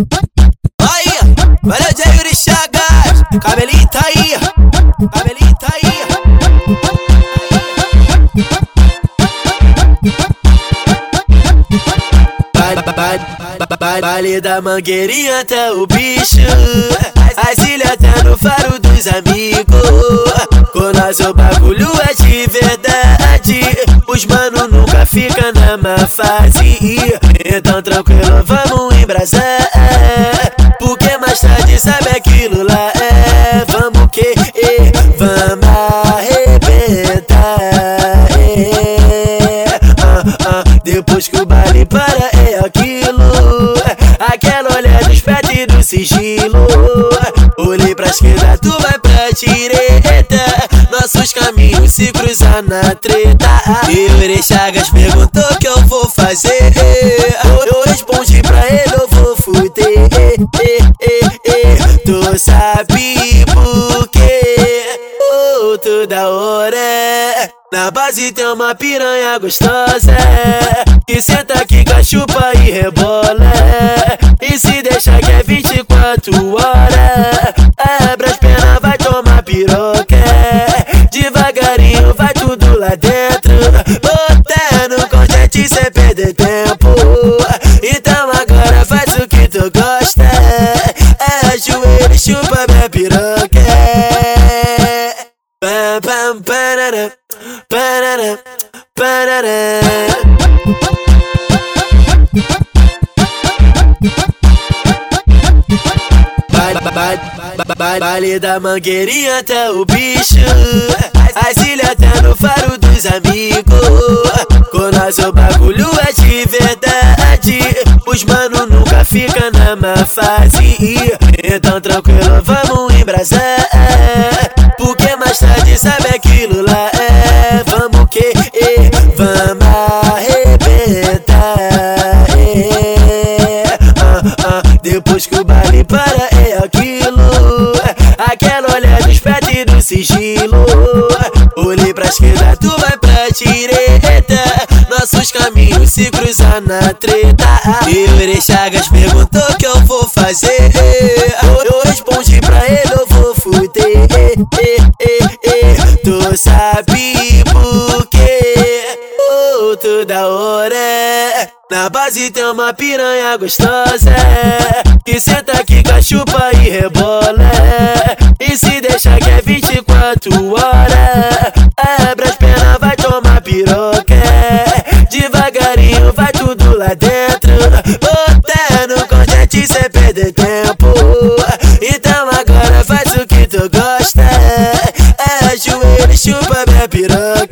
Aí, olha o Yuri Chagas, cabelinho tá aí, cabelinho tá aí. Vale da mangueirinha até o bicho. As ilhas até no faro dos amigos. Com nós o bagulho é de verdade. Os mano nunca fica na má fase. Então tranquilo, vamos embrasar Porque mais tarde sabe aquilo lá? É Vamos que, vamos arrebentar. É, ah, ah, Depois que o baile para é aquilo. Aquela olhada esperta e do sigilo. Olhei pra esquerda, tu vai pra direita. Nossos caminhos se cruzam na treta. Yuri Chagas perguntou o que eu vou fazer Tu sabe por quê? Oh, toda hora. Na base tem uma piranha gostosa Que senta aqui, cachupa e rebola. E se deixa que é 24 horas Abre as pernas, vai tomar piroca. Devagarinho parará, parará, parará. Vale da mangueirinha até o bicho. As ilhas até no faro dos amigos. Com nós o bagulho é de verdade Os mano nunca fica na má fase. Então tranquilo, vamos embrasar. Porque mais tarde sabe que, vamos arrebentar é, ah, ah, Depois que o baile para é aquilo. Aquela olhada esperta e do sigilo. Olhei pra esquerda, tu vai pra direita. Nossos caminhos se cruzam na treta. Yuri Chagas perguntou o que eu vou fazer. Eu respondi pra ele, eu vou fuder. Tu quê? Toda hora. Na base tem uma piranha gostosa Que senta aqui, cachupa e rebola. E se deixa que é 24 horas Abre as pernas, vai tomar piroca. Devagarinho vai tudo lá dentro. Botando contente sem perder tempo. Então agora faz o que tu gosta. É joelho, chupa minha piroca